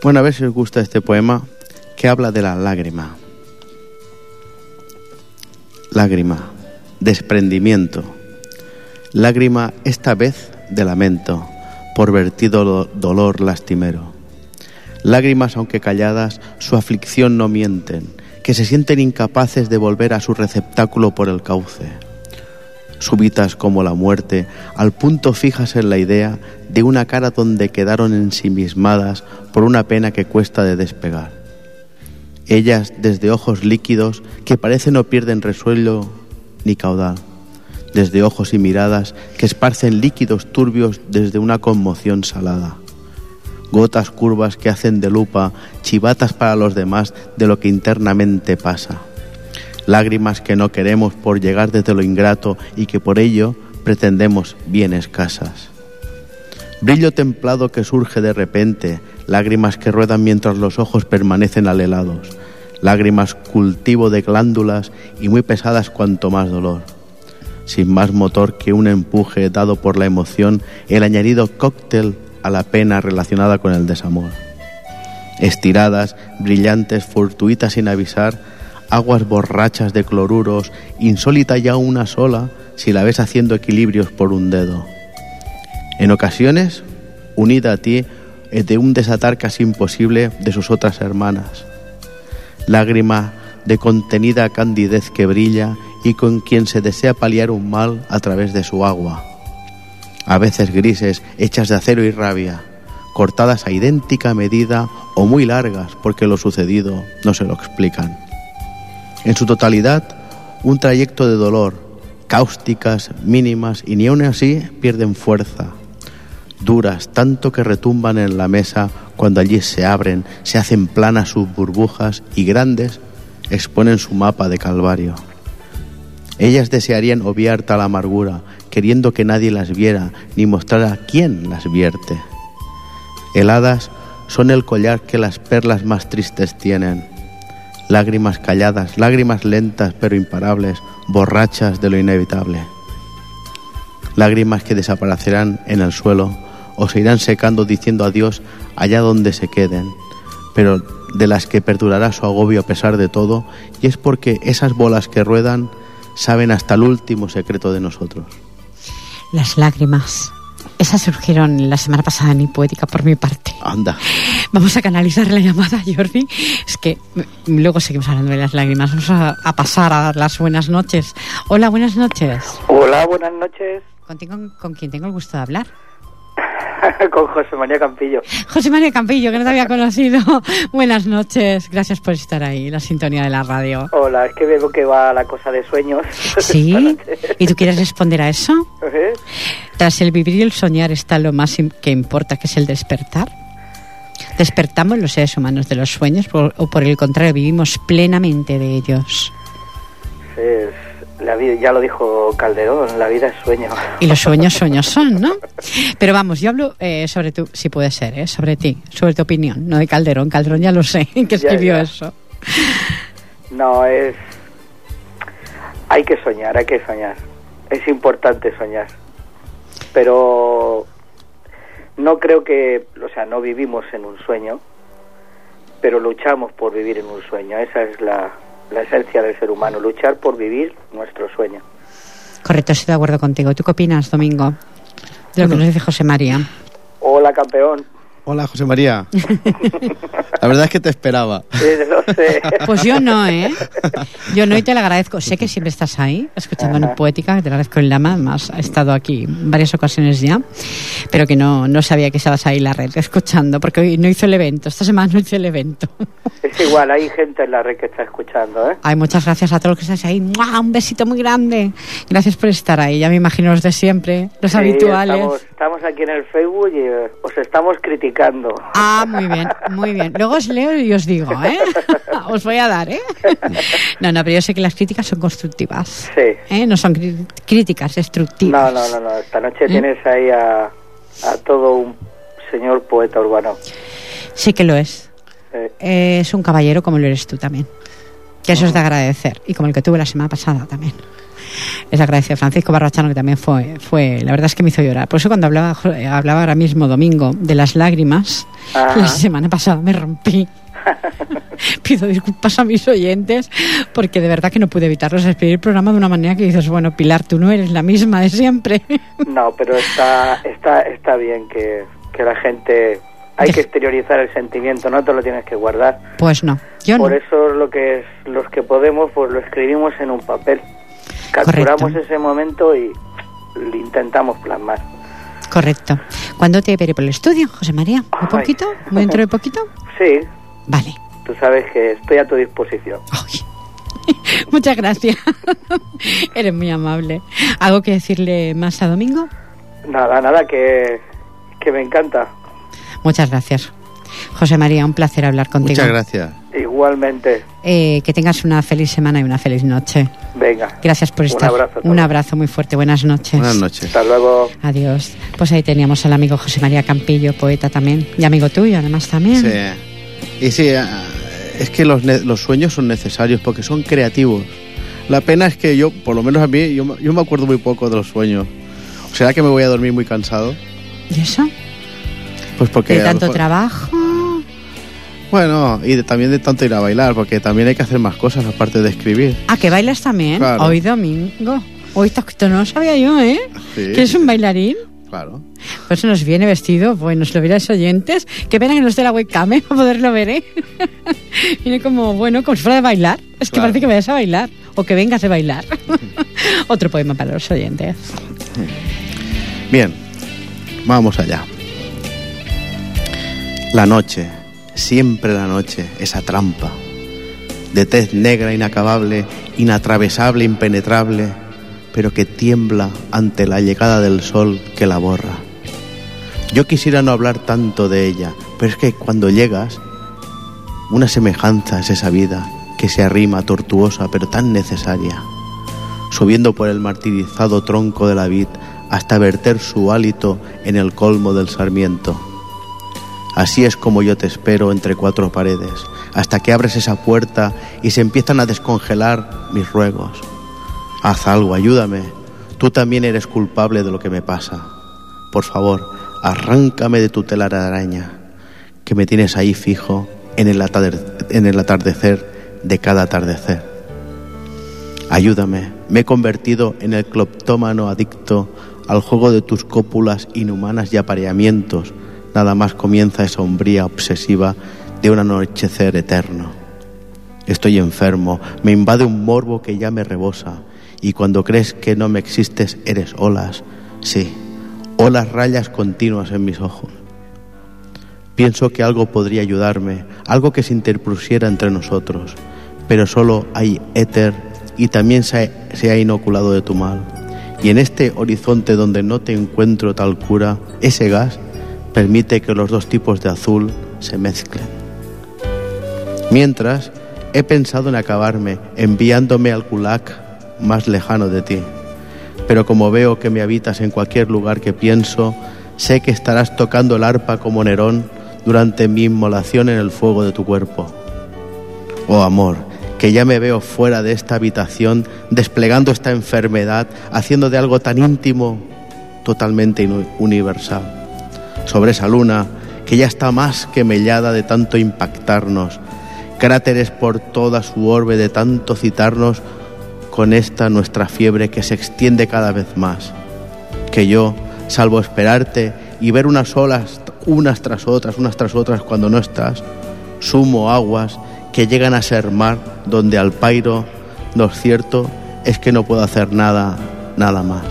[SPEAKER 2] Bueno, a ver si os gusta este poema que habla de la lágrima. Lágrima, desprendimiento. Lágrima esta vez de lamento por vertido lo- dolor lastimero. Lágrimas, aunque calladas, su aflicción no mienten, que se sienten incapaces de volver a su receptáculo por el cauce. Súbitas como la muerte, al punto fijas en la idea de una cara donde quedaron ensimismadas por una pena que cuesta de despegar. Ellas desde ojos líquidos que parece no pierden resuelo ni caudal, desde ojos y miradas que esparcen líquidos turbios desde una conmoción salada. Gotas curvas que hacen de lupa chivatas para los demás de lo que internamente pasa. Lágrimas que no queremos por llegar desde lo ingrato y que por ello pretendemos bien escasas. Brillo templado que surge de repente, lágrimas que ruedan mientras los ojos permanecen alelados, lágrimas cultivo de glándulas y muy pesadas cuanto más dolor. Sin más motor que un empuje dado por la emoción, el añadido cóctel a la pena relacionada con el desamor. Estiradas, brillantes, fortuitas sin avisar, aguas borrachas de cloruros, insólita ya una sola, si la ves haciendo equilibrios por un dedo. En ocasiones, unida a ti, es de un desatar casi imposible de sus otras hermanas. Lágrima de contenida candidez que brilla y con quien se desea paliar un mal a través de su agua. A veces grises, hechas de acero y rabia, cortadas a idéntica medida o muy largas porque lo sucedido no se lo explican. En su totalidad, un trayecto de dolor, cáusticas, mínimas y ni aun así pierden fuerza, duras tanto que retumban en la mesa cuando allí se abren, se hacen planas sus burbujas y grandes exponen su mapa de calvario. Ellas desearían obviar tal amargura, queriendo que nadie las viera ni mostrara quién las vierte. Heladas son el collar que las perlas más tristes tienen. Lágrimas calladas, lágrimas lentas pero imparables, borrachas de lo inevitable. Lágrimas que desaparecerán en el suelo o se irán secando diciendo adiós allá donde se queden, pero de las que perdurará su agobio a pesar de todo, y es porque esas bolas que ruedan saben hasta el último secreto de nosotros.
[SPEAKER 1] Las lágrimas. Esas surgieron la semana pasada en Poética por mi parte.
[SPEAKER 2] Anda.
[SPEAKER 1] Vamos a canalizar la llamada, <laughs> Jordi. Es que mm, luego seguimos hablando de las lágrimas. Vamos a, a pasar a dar las buenas noches. Hola, buenas noches.
[SPEAKER 3] Hola, buenas noches.
[SPEAKER 1] Contigo, con quien tengo el gusto de hablar. <laughs>
[SPEAKER 3] Con José María Campillo.
[SPEAKER 1] José María Campillo, que no te había conocido. <laughs> buenas noches. Gracias por estar ahí, la sintonía de la radio.
[SPEAKER 3] Hola, es que veo que va la cosa de sueños. <laughs>
[SPEAKER 1] ¿Sí? ¿Y tú quieres responder a eso?
[SPEAKER 3] ¿Eh?
[SPEAKER 1] Tras el vivir y el soñar está lo más que importa, que es el despertar. ¿Despertamos los seres humanos de los sueños por- o por el contrario vivimos plenamente de ellos?
[SPEAKER 3] Sí, la vida, ya lo dijo Calderón, la vida es sueño.
[SPEAKER 1] Y los sueños <laughs> sueños son, ¿no? Pero vamos, yo hablo eh, sobre tú, si puede ser, ¿eh? sobre ti, sobre tu opinión, no de Calderón. Calderón ya lo sé, <laughs> que
[SPEAKER 3] Ya,
[SPEAKER 1] escribió
[SPEAKER 3] ya.
[SPEAKER 1] eso.
[SPEAKER 3] No, es... Hay que soñar, hay que soñar. Es importante soñar. Pero no creo que, o sea, no vivimos en un sueño, pero luchamos por vivir en un sueño. Esa es la, la esencia del ser humano, luchar por vivir nuestro sueño.
[SPEAKER 1] Correcto, estoy de acuerdo contigo. ¿Tú qué opinas, Domingo? De lo que nos dice José María.
[SPEAKER 3] Hola, campeón.
[SPEAKER 2] Hola, José María. La verdad es que te esperaba.
[SPEAKER 3] Sí, lo sé.
[SPEAKER 1] Pues yo no, ¿eh? Yo no y te lo agradezco. Sé que siempre estás ahí, escuchando en Poética, que te lo agradezco en Lama, más ha estado aquí varias ocasiones ya, pero que no, no sabía que estabas ahí en la red escuchando, porque hoy no hizo el evento, esta semana no hizo el evento.
[SPEAKER 3] Es igual, hay gente en la red que está escuchando, ¿eh?
[SPEAKER 1] Ay, muchas gracias a todos los que estáis ahí. ¡Mua! Un besito muy grande. Gracias por estar ahí. Ya me imagino los de siempre, los
[SPEAKER 3] Sí,
[SPEAKER 1] habituales.
[SPEAKER 3] Estamos, estamos aquí en el Facebook y eh, os estamos criticando.
[SPEAKER 1] Ah, muy bien, muy bien. Luego os leo y os digo, ¿eh? <laughs> Os voy a dar, ¿eh? No, no, pero yo sé que las críticas son constructivas.
[SPEAKER 3] Sí.
[SPEAKER 1] ¿eh? No son críticas
[SPEAKER 3] No,
[SPEAKER 1] destructivas.
[SPEAKER 3] no, no, no. Esta noche
[SPEAKER 1] ¿Mm?
[SPEAKER 3] tienes ahí a, a todo un señor poeta urbano.
[SPEAKER 1] Sí que lo es.
[SPEAKER 3] Eh,
[SPEAKER 1] Eh, es un caballero como lo eres tú también. Que eso es de agradecer. Y como el que tuve la semana pasada también. Les agradece Francisco Barrachano, que también fue, fue, la verdad es que me hizo llorar. Por eso cuando hablaba, hablaba ahora mismo, domingo, de las lágrimas,
[SPEAKER 3] Ajá.
[SPEAKER 1] la semana pasada me rompí. <laughs> Pido disculpas a mis oyentes porque de verdad que no pude evitarlos escribir el programa de una manera que dices, bueno, Pilar, tú no eres la misma de siempre. <laughs>
[SPEAKER 3] no, pero está, está, está bien que, que la gente... Hay que exteriorizar el sentimiento, no te lo tienes que guardar.
[SPEAKER 1] Pues no, yo no.
[SPEAKER 3] Por eso lo que es, los que podemos, pues lo escribimos en un papel. Capturamos
[SPEAKER 1] Correcto.
[SPEAKER 3] ese momento y lo intentamos plasmar.
[SPEAKER 1] Correcto. ¿Cuándo te veré por el estudio, José María? ¿Muy
[SPEAKER 3] Ay.
[SPEAKER 1] poquito? ¿Muy dentro de <laughs> poquito?
[SPEAKER 3] Sí,
[SPEAKER 1] Vale.
[SPEAKER 3] tú sabes que estoy a tu disposición.
[SPEAKER 1] Ay. <laughs> Muchas gracias. <laughs> Eres muy amable. ¿Algo que decirle más a Domingo?
[SPEAKER 3] Nada, nada, que, que me encanta.
[SPEAKER 1] Muchas gracias. José María, un placer hablar contigo.
[SPEAKER 2] Muchas gracias.
[SPEAKER 3] Igualmente,
[SPEAKER 1] Eh, que tengas una feliz semana y una feliz noche.
[SPEAKER 3] venga.
[SPEAKER 1] Gracias por
[SPEAKER 3] Un
[SPEAKER 1] estar.
[SPEAKER 3] abrazo a todos.
[SPEAKER 1] Un abrazo muy fuerte. Buenas noches.
[SPEAKER 2] Buenas noches.
[SPEAKER 3] Hasta luego.
[SPEAKER 1] Adiós. Pues ahí teníamos al amigo José María Campillo, poeta también. Y amigo tuyo, además también.
[SPEAKER 2] Sí. Y sí, ah, es que los, los sueños son necesarios porque son creativos. La pena es que yo, por lo menos a mí, yo, me- yo me acuerdo muy poco de los sueños. ¿O será que me voy a dormir muy cansado?
[SPEAKER 1] ¿Y eso?
[SPEAKER 2] Pues porque...
[SPEAKER 1] ¿De tanto
[SPEAKER 2] mejor-
[SPEAKER 1] trabajo?
[SPEAKER 2] Bueno, y de- también de tanto ir a bailar, porque también hay que hacer más cosas aparte de escribir.
[SPEAKER 1] Ah, que bailas también.
[SPEAKER 2] Claro.
[SPEAKER 1] Hoy domingo. Hoy esto, no lo sabía yo, ¿eh?
[SPEAKER 2] Sí,
[SPEAKER 1] Que es un bailarín.
[SPEAKER 2] Claro.
[SPEAKER 1] Pues nos viene vestido, bueno, si lo vierais oyentes, que pena que no esté la webcam <laughs> ¿eh? para poderlo ver, ¿eh? <laughs> Viene como, bueno, como si fuera de bailar. Es que
[SPEAKER 2] Claro.
[SPEAKER 1] parece que vayas a bailar o que vengas de bailar. <laughs> Otro poema para los oyentes.
[SPEAKER 2] Bien, vamos allá. La noche, siempre la noche, esa trampa, de tez negra inacabable, inatravesable, impenetrable, pero que tiembla ante la llegada del sol que la borra. Yo quisiera no hablar tanto de ella, pero es que cuando llegas, una semejanza es esa vida que se arrima tortuosa pero tan necesaria subiendo por el martirizado tronco de la vid hasta verter su hálito en el colmo del sarmiento. Así es como yo te espero entre cuatro paredes, hasta que abres esa puerta y se empiezan a descongelar mis ruegos. Haz algo, ayúdame. Tú también eres culpable de lo que me pasa. Por favor, arráncame de tu telaraña, que me tienes ahí fijo en el atardecer de cada atardecer. Ayúdame, me he convertido en el cloptómano adicto al juego de tus cópulas inhumanas y apareamientos. Nada más comienza esa hombría obsesiva de un anochecer eterno. Estoy enfermo, me invade un morbo que ya me rebosa, y cuando crees que no me existes, eres olas, sí, olas rayas continuas en mis ojos. Pienso que algo podría ayudarme, algo que se interpusiera entre nosotros, pero solo hay éter y también se, ha inoculado de tu mal. Y en este horizonte donde no te encuentro tal cura, ese gas permite que los dos tipos de azul se mezclen. Mientras, he pensado en acabarme, enviándome al Kulak más lejano de ti. Pero como veo que me habitas en cualquier lugar que pienso, sé que estarás tocando el arpa como Nerón durante mi inmolación en el fuego de tu cuerpo. Oh amor, que ya me veo fuera de esta habitación, desplegando esta enfermedad, haciendo de algo tan íntimo, totalmente universal. Sobre esa luna, que ya está más que mellada de tanto impactarnos, cráteres por toda su orbe de tanto citarnos, con esta nuestra fiebre que se extiende cada vez más. Que yo, salvo esperarte y ver unas olas, unas tras otras, unas tras otras cuando no estás, sumo aguas que llegan a ser mar donde al pairo lo cierto es que no puedo hacer nada, nada más.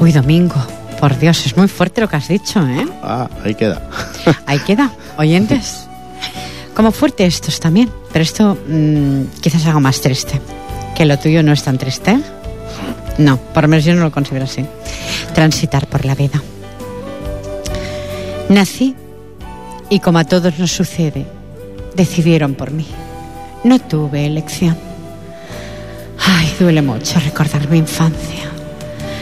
[SPEAKER 1] Uy, Domingo, por Dios, es muy fuerte lo que has dicho, ¿eh?
[SPEAKER 2] Ah, ahí queda. <laughs>
[SPEAKER 1] ahí queda, oyentes. Como fuerte estos también, pero esto mmm, quizás algo más triste. Que lo tuyo no es tan triste. No, por lo menos yo no lo considero así. Transitar por la vida. Nací y como a todos nos sucede, decidieron por mí. No tuve elección. Ay, duele mucho recordar mi infancia.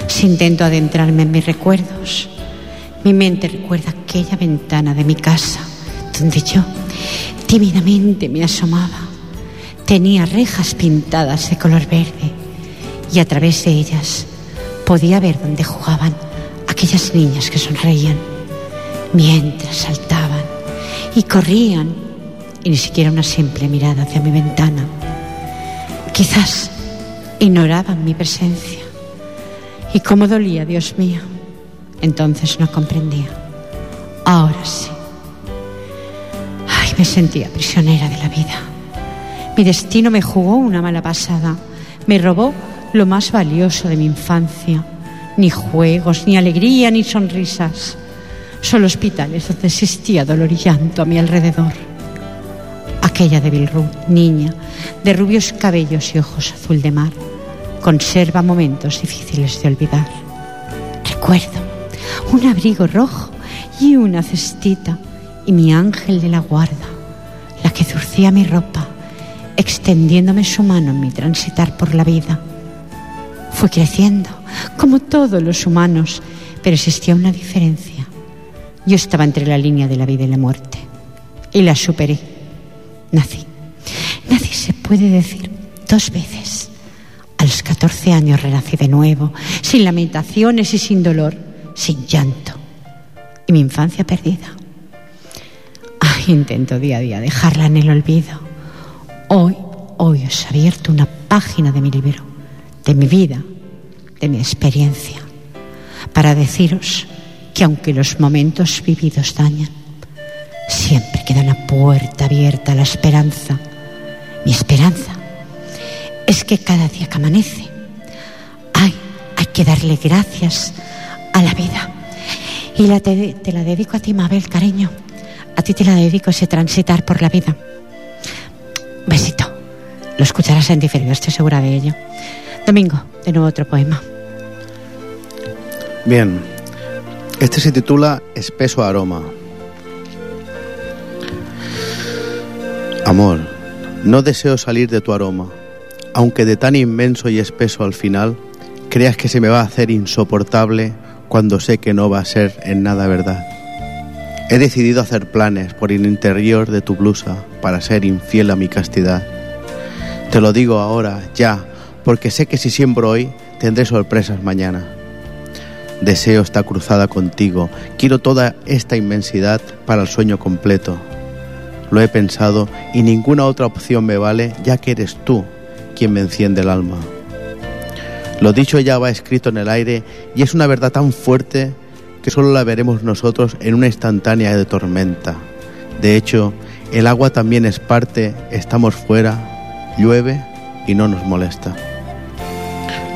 [SPEAKER 1] Si intento adentrarme en mis recuerdos, mi mente recuerda aquella ventana de mi casa donde yo tímidamente me asomaba. Tenía rejas pintadas de color verde y a través de ellas podía ver dónde jugaban aquellas niñas que sonreían mientras saltaban y corrían y ni siquiera una simple mirada hacia mi ventana. Quizás ignoraban mi presencia y cómo dolía, Dios mío. Entonces no comprendía. Ahora sí. Ay, me sentía prisionera de la vida. Mi destino me jugó una mala pasada. Me robó lo más valioso de mi infancia. Ni juegos, ni alegría, ni sonrisas. Solo hospitales donde existía dolor y llanto a mi alrededor. Aquella débil niña, de rubios cabellos y ojos azul de mar, conserva momentos difíciles de olvidar. Recuerdo un abrigo rojo y una cestita y mi ángel de la guarda, la que zurcía mi ropa, extendiéndome su mano en mi transitar por la vida. Fui creciendo, como todos los humanos, pero existía una diferencia. Yo estaba entre la línea de la vida y la muerte, y la superé. Nací. Nací, se puede decir, dos veces. A los 14 años renací de nuevo, sin lamentaciones y sin dolor, sin llanto. Y mi infancia perdida. Ay, intento día a día dejarla en el olvido. Hoy, hoy os he abierto una página de mi libro, de mi vida, de mi experiencia, para deciros que aunque los momentos vividos dañan, siempre queda una puerta abierta a la esperanza. Mi esperanza es que cada día que amanece hay, hay que darle gracias a la vida. Y la te, te, la dedico a ti, Mabel, cariño. A ti te la dedico ese transitar por la vida. Besito. Lo escucharás en diferido, estoy segura de ello. Domingo, de nuevo otro poema.
[SPEAKER 2] Bien, este se titula Espeso Aroma. Amor, no deseo salir de tu aroma aunque de tan inmenso y espeso al final, creas que se me va a hacer insoportable cuando sé que no va a ser en nada verdad. He decidido hacer planes por el interior de tu blusa para ser infiel a mi castidad. Te lo digo ahora, ya, porque sé que si siembro hoy, tendré sorpresas mañana. Deseo esta cruzada contigo, quiero toda esta inmensidad para el sueño completo. Lo he pensado y ninguna otra opción me vale, ya que eres tú quien me enciende el alma. Lo dicho ya va escrito en el aire y es una verdad tan fuerte que solo la veremos nosotros en una instantánea de tormenta. De hecho, el agua también es parte, estamos fuera, llueve y no nos molesta.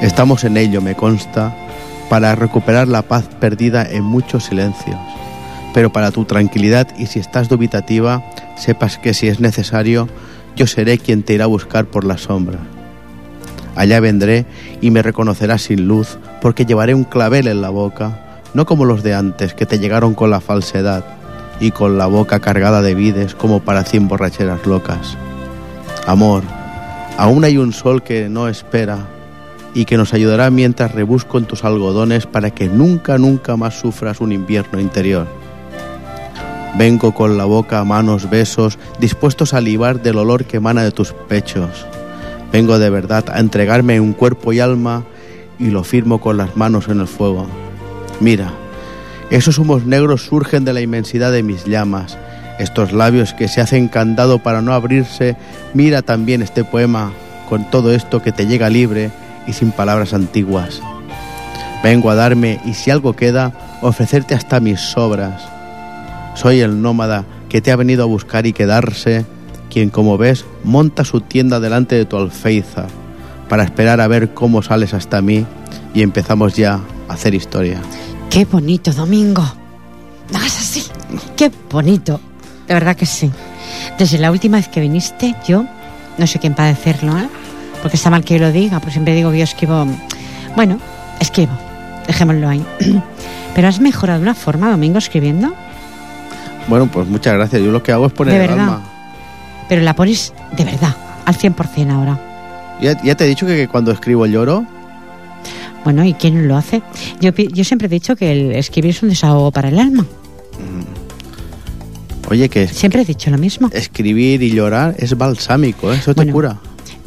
[SPEAKER 2] Estamos en ello, me consta, para recuperar la paz perdida en muchos silencios. Pero para tu tranquilidad y si estás dubitativa, sepas que si es necesario, yo seré quien te irá a buscar por la sombra. Allá vendré y me reconocerás sin luz, porque llevaré un clavel en la boca, no como los de antes, que te llegaron con la falsedad y con la boca cargada de vides como para cien borracheras locas. Amor, aún hay un sol que no espera y que nos ayudará mientras rebusco en tus algodones para que nunca, nunca más sufras un invierno interior. Vengo con la boca, manos, besos, dispuestos a libar del olor que emana de tus pechos. Vengo de verdad a entregarme en cuerpo y alma y lo firmo con las manos en el fuego. Mira, esos humos negros surgen de la inmensidad de mis llamas. Estos labios que se hacen candado para no abrirse, mira también este poema con todo esto que te llega libre y sin palabras antiguas. Vengo a darme, y si algo queda, ofrecerte hasta mis sobras Soy el nómada que te ha venido a buscar y quedarse, quien como ves monta su tienda delante de tu alféizar para esperar a ver cómo sales hasta mí y empezamos ya a hacer historia.
[SPEAKER 1] Qué bonito, Domingo. No hagas así. Qué bonito. De verdad que sí. Desde la última vez que viniste, yo no sé quién padecerlo, ¿eh? Porque está mal que yo lo diga, porque siempre digo que yo esquivo. Bueno, esquivo. Dejémoslo ahí. <clears throat> Pero has mejorado una forma, Domingo, escribiendo.
[SPEAKER 2] Bueno, pues muchas gracias. Yo lo que hago es poner
[SPEAKER 1] De
[SPEAKER 2] el
[SPEAKER 1] verdad.
[SPEAKER 2] alma.
[SPEAKER 1] Pero la pones de verdad, al 100% ahora.
[SPEAKER 2] Ya, ya te he dicho que, que cuando escribo lloro.
[SPEAKER 1] Bueno, ¿y quién lo hace? Yo, yo siempre he dicho que el escribir es un desahogo para el alma.
[SPEAKER 2] Oye, que
[SPEAKER 1] Siempre he dicho lo mismo.
[SPEAKER 2] escribir y llorar es balsámico, ¿eh? eso te
[SPEAKER 1] Bueno.
[SPEAKER 2] cura.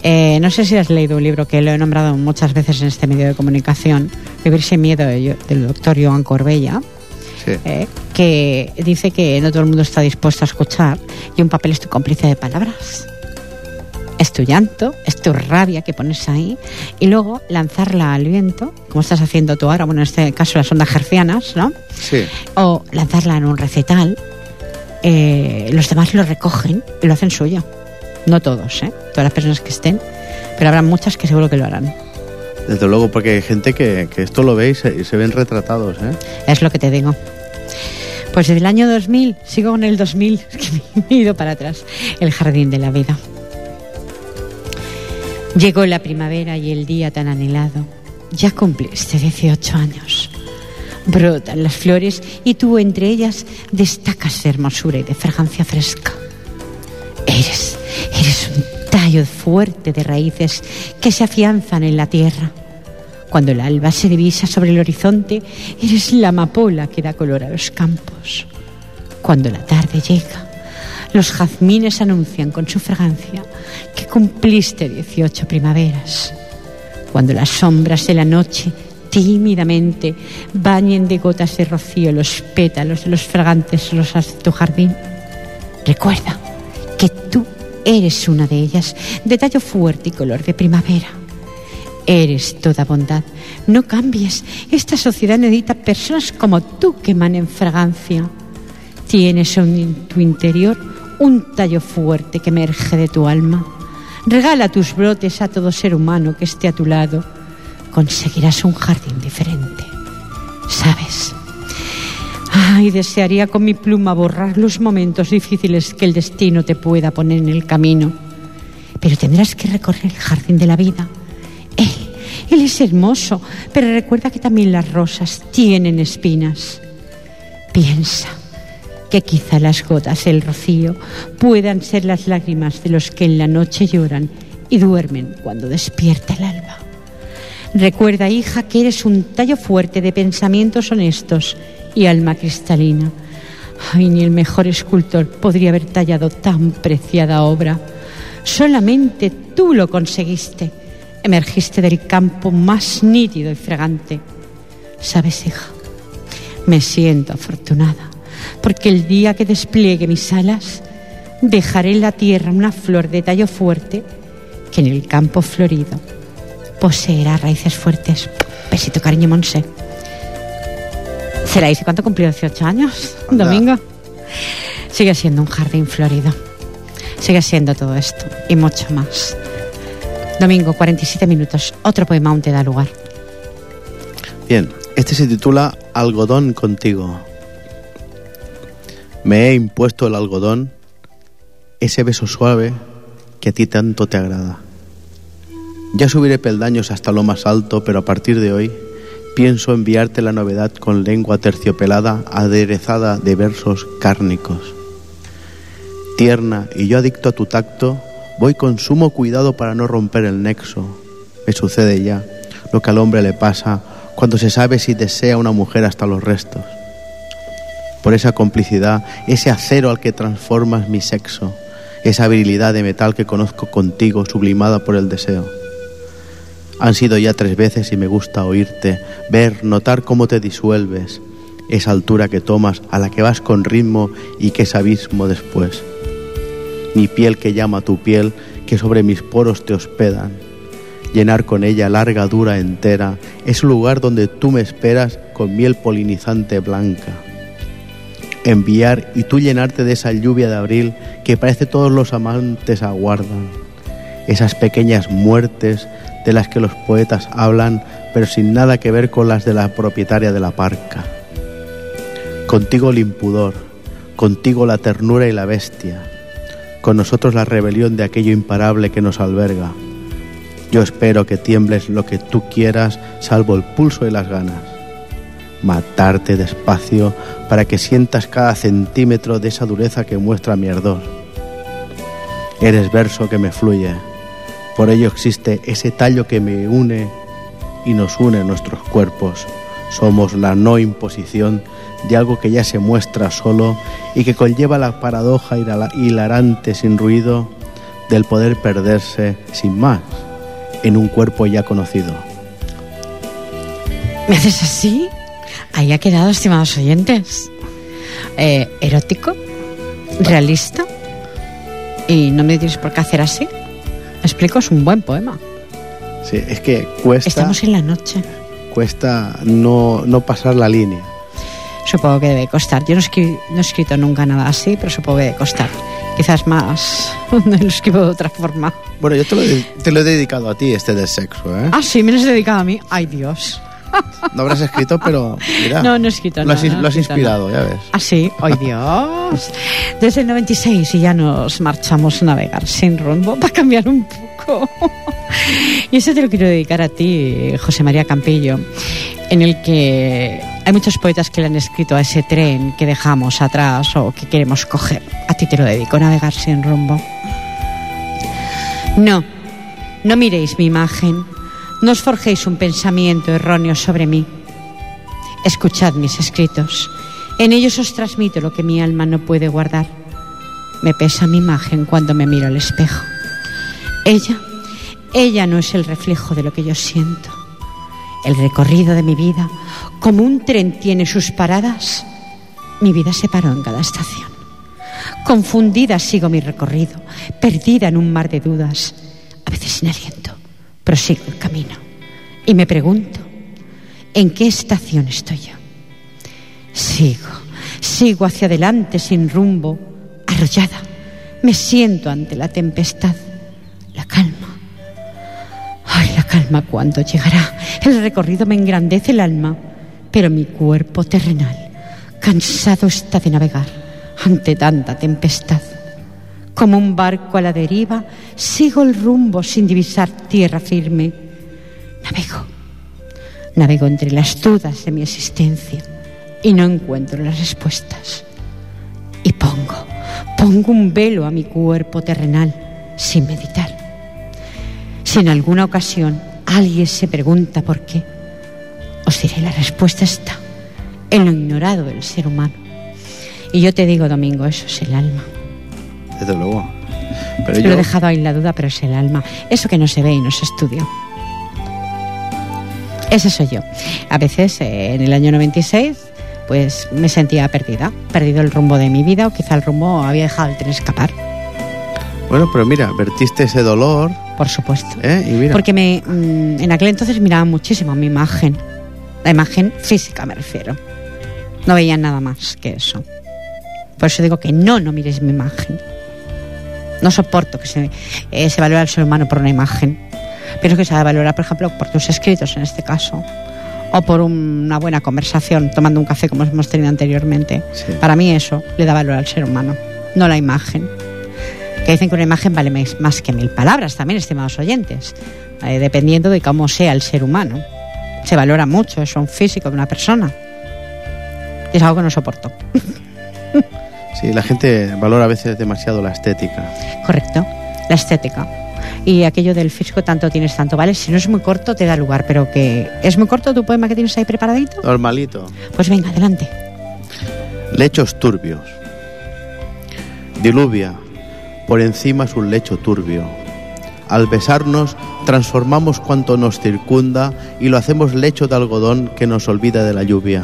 [SPEAKER 1] Eh, no sé si has leído un libro que lo he nombrado muchas veces en este medio de comunicación, Vivir sin miedo, yo- del doctor Joan Corbella,
[SPEAKER 2] Sí.
[SPEAKER 1] eh, que dice que no todo el mundo está dispuesto a escuchar y un papel es tu cómplice de palabras. Es tu llanto, es tu rabia que pones ahí y luego lanzarla al viento, como estás haciendo tú ahora, bueno, en este caso las ondas gercianas, ¿no?
[SPEAKER 2] Sí.
[SPEAKER 1] o lanzarla en un recetal, eh, los demás lo recogen y lo hacen suyo. No todos, ¿eh? Todas las personas que estén, pero habrá muchas que seguro que lo harán.
[SPEAKER 2] Desde luego, porque hay gente que, que esto lo ve y se, ven retratados, ¿eh?
[SPEAKER 1] Es lo que te digo. Pues desde el año 2000, sigo con el 2000, <laughs> que me he ido para atrás, el jardín de la vida. Llegó la primavera y el día tan anhelado. Ya cumpliste 18 años. Brotan las flores y tú entre ellas destacas de hermosura y de fragancia fresca. Eres, eres un tallo fuerte de raíces que se afianzan en la tierra. Cuando el alba se divisa sobre el horizonte, eres la amapola que da color a los campos. Cuando la tarde llega, los jazmines anuncian con su fragancia que cumpliste 18 primaveras. Cuando las sombras de la noche tímidamente bañen de gotas de rocío los pétalos de los fragantes rosas de tu jardín, recuerda que tú eres una de ellas, de tallo fuerte y color de primavera. Eres toda bondad. No cambies. Esta sociedad necesita personas como tú que emanen fragancia. Tienes en tu interior un tallo fuerte que emerge de tu alma. Regala tus brotes a todo ser humano que esté a tu lado. Conseguirás un jardín diferente. ¿Sabes? Ay, desearía con mi pluma borrar los momentos difíciles que el destino te pueda poner en el camino. Pero tendrás que recorrer el jardín de la vida. Él, es hermoso, pero recuerda que también las rosas tienen espinas. Piensa que quizá las gotas del rocío puedan ser las lágrimas de los que en la noche lloran y duermen cuando despierta el alba. Recuerda, hija, que eres un tallo fuerte de pensamientos honestos y alma cristalina. Ay, ni el mejor escultor podría haber tallado tan preciada obra. Solamente tú lo conseguiste. Emergiste del campo más nítido y fragante. ¿Sabes, hija? Me siento afortunada, porque el día que despliegue mis alas, dejaré en la tierra una flor de tallo fuerte que en el campo florido poseerá raíces fuertes. Besito, cariño, Monse. ¿Será ese cuánto cumplió 18 años?
[SPEAKER 2] Anda.
[SPEAKER 1] Domingo. Sigue siendo un jardín florido. Sigue siendo todo esto y mucho más. Domingo, 47 minutos. Otro poema aún te da lugar.
[SPEAKER 2] Bien, este se titula Algodón contigo. Me he impuesto el algodón, ese beso suave que a ti tanto te agrada. Ya subiré peldaños hasta lo más alto, pero a partir de hoy pienso enviarte la novedad con lengua terciopelada aderezada de versos cárnicos. Tierna y yo adicto a tu tacto, voy con sumo cuidado para no romper el nexo. Me sucede ya lo que al hombre le pasa cuando se sabe si desea una mujer hasta los restos. Por esa complicidad, ese acero al que transformas mi sexo, esa virilidad de metal que conozco contigo sublimada por el deseo. Han sido ya tres veces y me gusta oírte, ver, notar cómo te disuelves, esa altura que tomas, a la que vas con ritmo y que es abismo después. Mi piel que llama tu piel, que sobre mis poros te hospedan. Llenar con ella larga, dura, entera, es lugar donde tú me esperas con miel polinizante blanca. enviar y tú llenarte de esa lluvia de abril que parece todos los amantes aguardan. Esas pequeñas muertes de las que los poetas hablan, pero sin nada que ver con las de la propietaria de la parca. Contigo el impudor, contigo la ternura y la bestia, con nosotros la rebelión de aquello imparable que nos alberga. Yo espero que tiembles lo que tú quieras, salvo el pulso y las ganas. Matarte despacio para que sientas cada centímetro de esa dureza que muestra mi ardor. Eres verso que me fluye, por ello existe ese tallo que me une y nos une nuestros cuerpos. Somos la no imposición de algo que ya se muestra solo y que conlleva la paradoja hilarante sin ruido del poder perderse sin más en un cuerpo ya conocido.
[SPEAKER 1] ¿Me haces así? Ahí ha quedado, estimados oyentes. Eh, erótico, realista. Y no me dices por qué hacer así. explico, es un buen poema.
[SPEAKER 2] Sí, es que cuesta.
[SPEAKER 1] Estamos en la noche.
[SPEAKER 2] Cuesta no, no pasar la línea.
[SPEAKER 1] Supongo que debe costar. Yo no, no he escrito nunca nada así, pero supongo que debe costar. Quizás más. <laughs> no lo escribo de otra forma.
[SPEAKER 2] Bueno, yo te lo, te lo he dedicado a ti, este del sexo, ¿eh?
[SPEAKER 1] Ah, sí, me lo has dedicado a mí. Ay, Dios. <laughs>
[SPEAKER 2] No habrás escrito, pero mira.
[SPEAKER 1] No, no he escrito
[SPEAKER 2] lo
[SPEAKER 1] Has,
[SPEAKER 2] lo has inspirado, ya ves.
[SPEAKER 1] Ah, sí. ¡Ay, <laughs> Dios! Desde el 96 y ya nos marchamos a navegar sin rumbo para cambiar un poco. <laughs> Y eso te lo quiero dedicar a ti, José María Campillo, en el que hay muchos poetas que le han escrito a ese tren que dejamos atrás o que queremos coger. A ti te lo dedico, navegar sin rumbo. No, no miréis mi imagen no os forjéis un pensamiento erróneo sobre mí. Escuchad mis escritos. En ellos os transmito lo que mi alma no puede guardar. Me pesa mi imagen cuando me miro al espejo. Ella, ella no es el reflejo de lo que yo siento. El recorrido de mi vida, como un tren tiene sus paradas, mi vida se paró en cada estación. Confundida sigo mi recorrido, perdida en un mar de dudas, a veces sin aliento prosigo el camino y me pregunto, ¿en qué estación estoy yo? Sigo, sigo hacia adelante sin rumbo, arrollada. Me siento ante la tempestad, cuando llegará. El recorrido me engrandece el alma, pero mi cuerpo terrenal, cansado está de navegar ante tanta tempestad. Como un barco a la deriva, sigo el rumbo sin divisar tierra firme. Navego, navego entre las dudas de mi existencia y no encuentro las respuestas. Y pongo, pongo un velo a mi cuerpo terrenal sin meditar. Si en alguna ocasión alguien se pregunta por qué, os diré la respuesta está en lo ignorado del ser humano. Y yo te digo, Domingo, eso es el alma
[SPEAKER 2] desde luego.
[SPEAKER 1] Pero Lo he dejado ahí la duda, pero es el alma. Eso que no se ve y no se estudia. Ese soy yo. A veces, eh, en el año 96, pues me sentía perdida, perdido el rumbo de mi vida o quizá el rumbo había dejado el tren escapar.
[SPEAKER 2] Bueno, pero mira, vertiste ese dolor.
[SPEAKER 1] Por supuesto.
[SPEAKER 2] ¿Eh? Y mira.
[SPEAKER 1] Porque me, mm, en aquel entonces miraba muchísimo mi imagen. La imagen física me refiero. No veía nada más que eso. Por eso digo que no, no mires mi imagen. No soporto que se, eh, se valore al ser humano por una imagen. Pienso que se ha de valorar, por ejemplo, por tus escritos en este caso. O por una buena conversación, tomando un café como hemos tenido anteriormente. Para mí eso le da valor al ser humano, no la imagen. Que dicen que una imagen vale más que mil palabras también, estimados oyentes, eh, dependiendo de cómo sea el ser humano. Se valora mucho eso, un físico de una persona. Y es algo que no soporto. <laughs>
[SPEAKER 2] Sí, la gente valora a veces demasiado la estética.
[SPEAKER 1] Correcto, la estética. Y aquello del físico, tanto tienes, tanto vale. Si no es muy corto, te da lugar, pero que es muy corto tu poema que tienes ahí preparadito.
[SPEAKER 2] Normalito.
[SPEAKER 1] Pues venga, adelante.
[SPEAKER 2] Lechos turbios. Diluvia por encima su lecho turbio. Al besarnos transformamos cuanto nos circunda y lo hacemos lecho de algodón que nos olvida de la lluvia.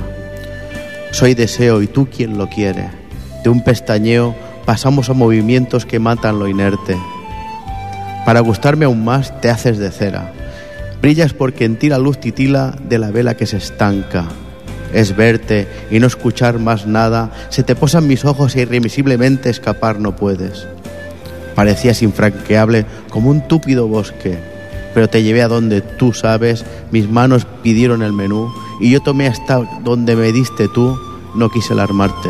[SPEAKER 2] Soy deseo y tú quien lo quiere de un pestañeo pasamos a movimientos que matan lo inerte. Para gustarme aún más te haces de cera. Brillas porque en ti la luz titila de la vela que se estanca. es verte y no escuchar más nada, se te posan mis ojos e irremisiblemente escapar no puedes. Parecías infranqueable como un túpido bosque, pero te llevé a donde tú sabes, mis manos pidieron el menú y yo tomé hasta donde me diste tú, no quise alarmarte.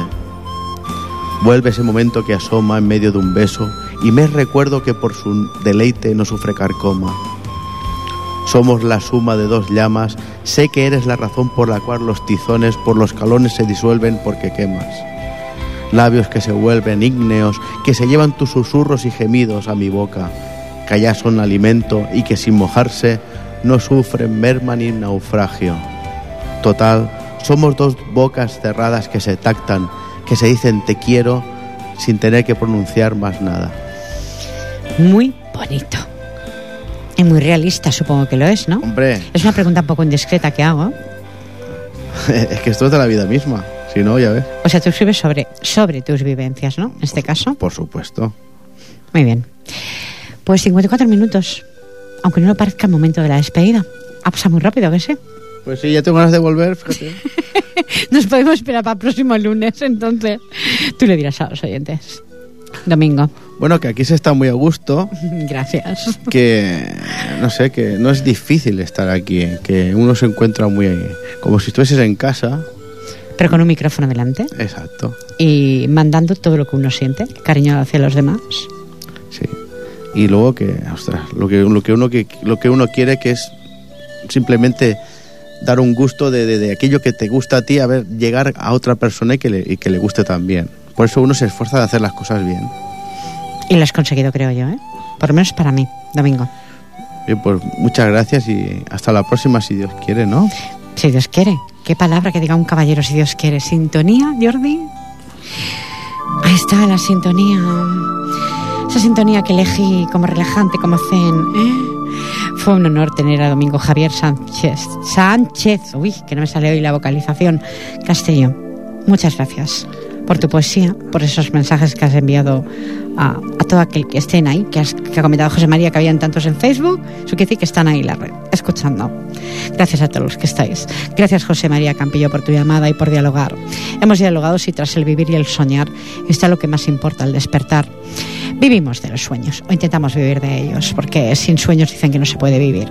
[SPEAKER 2] Vuelve ese momento que asoma en medio de un beso y me recuerdo que por su deleite no sufre carcoma. Somos la suma de dos llamas, sé que eres la razón por la cual los tizones por los calones se disuelven porque quemas. Labios que se vuelven ígneos, que se llevan tus susurros y gemidos a mi boca, que allá son alimento y que sin mojarse no sufren merma ni naufragio. Total, somos dos bocas cerradas que se tactan, que se dicen te quiero sin tener que pronunciar más nada.
[SPEAKER 1] Muy bonito. Y muy realista, supongo que lo es, ¿no?
[SPEAKER 2] Hombre,
[SPEAKER 1] Es una pregunta un poco indiscreta que hago. <laughs>
[SPEAKER 2] es que esto es de la vida misma. Si no, ya ves.
[SPEAKER 1] O sea, tú escribes sobre, sobre tus vivencias, ¿no? En este caso.
[SPEAKER 2] Por supuesto.
[SPEAKER 1] Muy bien. Pues 54 minutos. Aunque no lo parezca el momento de la despedida. Ha pasado muy rápido, que sí.
[SPEAKER 2] Pues sí, ya tengo ganas de volver, fíjate. <laughs>
[SPEAKER 1] Nos podemos esperar para el próximo lunes, entonces. Tú le dirás a los oyentes. Domingo.
[SPEAKER 2] Bueno, que aquí se está muy a gusto, <laughs>
[SPEAKER 1] Gracias.
[SPEAKER 2] que no sé, que no es difícil estar aquí, que uno se encuentra muy como si estuvieses en casa.
[SPEAKER 1] Pero con un micrófono delante
[SPEAKER 2] Exacto,
[SPEAKER 1] y mandando todo lo que uno siente, cariño hacia los demás.
[SPEAKER 2] sí. Y luego que, ostras, lo que, lo que uno que lo que uno quiere que es simplemente dar un gusto de, de- de aquello que te gusta a ti, a ver, llegar a otra persona y que le, y que le guste también. Por eso uno se esfuerza de hacer las cosas bien.
[SPEAKER 1] Y lo has conseguido, creo yo, ¿eh? Por lo menos para mí, Domingo.
[SPEAKER 2] Bien, pues muchas gracias y hasta la próxima si Dios quiere, ¿no?
[SPEAKER 1] Si Dios quiere. Qué palabra que diga un caballero, si Dios quiere. ¿Sintonía, Jordi? Ahí está la sintonía. Esa sintonía que elegí como relajante, como zen. ¿eh? Fue un honor tener a Domingo Javier Sánchez. Sánchez. Uy, que no me sale hoy la vocalización. Castellón. Muchas gracias por tu poesía, por esos mensajes que has enviado a, todo aquel que estén ahí, que, has, que ha comentado José María que habían tantos en Facebook. Eso quiere decir que están ahí la red, escuchando. Gracias a todos los que estáis. Gracias José María Campillo por tu llamada y por dialogar. Hemos dialogado si tras el vivir y el soñar está lo que más importa, el despertar. Vivimos de los sueños o intentamos vivir de ellos, porque sin sueños dicen que no se puede vivir.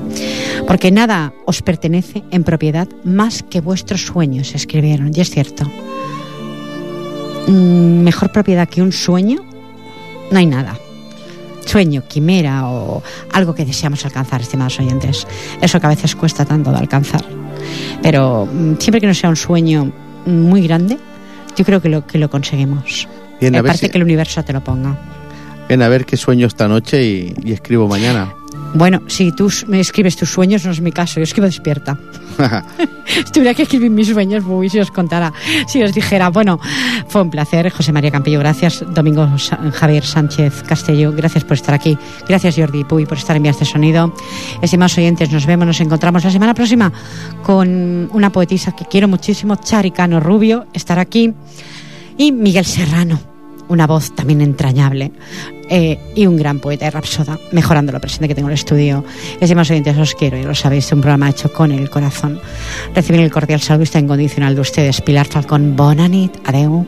[SPEAKER 1] Porque nada os pertenece en propiedad más que vuestros sueños, escribieron, y es cierto. Mm, Mejor propiedad que un sueño, no hay nada. Sueño, quimera o algo que deseamos alcanzar, estimados oyentes. Eso que a veces cuesta tanto de alcanzar. Pero mm, siempre que no sea un sueño muy grande, yo creo que lo, que lo conseguimos.
[SPEAKER 2] Bien, a ver,
[SPEAKER 1] Aparte
[SPEAKER 2] si-
[SPEAKER 1] que el universo te lo ponga.
[SPEAKER 2] bien, a ver qué sueño esta noche y, y escribo mañana.
[SPEAKER 1] Bueno, si tú me escribes tus sueños, no es mi caso, yo escribo despierta. <laughs> Tuviera que escribir mis sueños, uy, si os contara, si os dijera, bueno, fue un placer, José María Campillo, gracias, Domingo Javier Sánchez Castelló, gracias por estar aquí, gracias Jordi Puy por estar en este sonido. Estimados oyentes, nos vemos, nos encontramos la semana próxima con una poetisa que quiero muchísimo, Charicano Rubio, estará aquí, y Miguel Serrano, una voz también entrañable. eh, y un gran poeta y rapsoda, mejorando lo presente que tengo en el estudio. Estimados oyentes, os quiero, y lo sabéis, un programa hecho con el corazón. Recibir el cordial saludo incondicional de ustedes, Pilar Falcón, Bonanit, adeu.